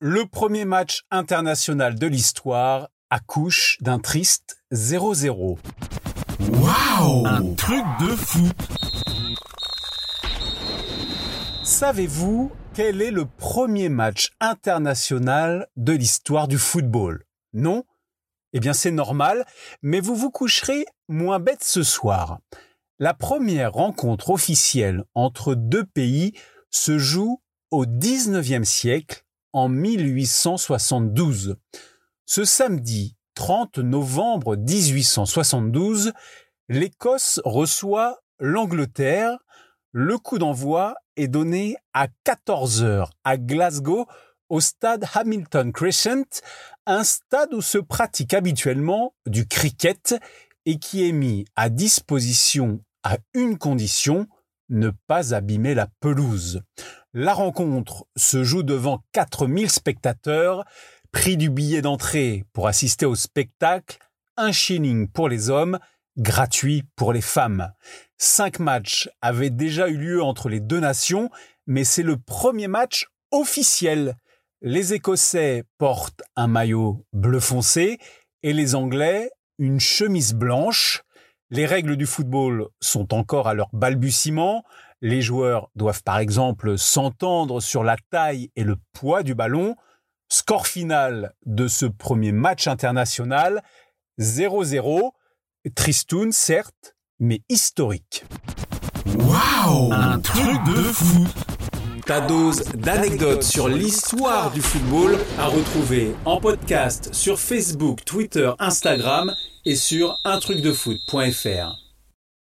Le premier match international de l'histoire accouche d'un triste 0-0. Waouh Un truc de fou Savez-vous quel est le premier match international de l'histoire du football? Non? Eh bien c'est normal, mais vous vous coucherez moins bête ce soir. La première rencontre officielle entre deux pays se joue au 19e siècle, en 1872. Ce samedi 30 novembre 1872, l'Écosse reçoit l'Angleterre. Le coup d'envoi est donné à 14 heures à Glasgow au stade Hamilton Crescent, un stade où se pratique habituellement du cricket et qui est mis à disposition à une condition, ne pas abîmer la pelouse. La rencontre se joue devant 4000 spectateurs, prix du billet d'entrée pour assister au spectacle, un shilling pour les hommes, gratuit pour les femmes. Cinq matchs avaient déjà eu lieu entre les deux nations, mais c'est le premier match officiel. Les Écossais portent un maillot bleu foncé et les Anglais une chemise blanche. Les règles du football sont encore à leur balbutiement. Les joueurs doivent par exemple s'entendre sur la taille et le poids du ballon. Score final de ce premier match international 0-0. Tristoun certes, mais historique. Waouh Un truc de fou Ta dose d'anecdotes sur l'histoire du football à retrouver en podcast sur Facebook, Twitter, Instagram et sur untrucdefoot.fr.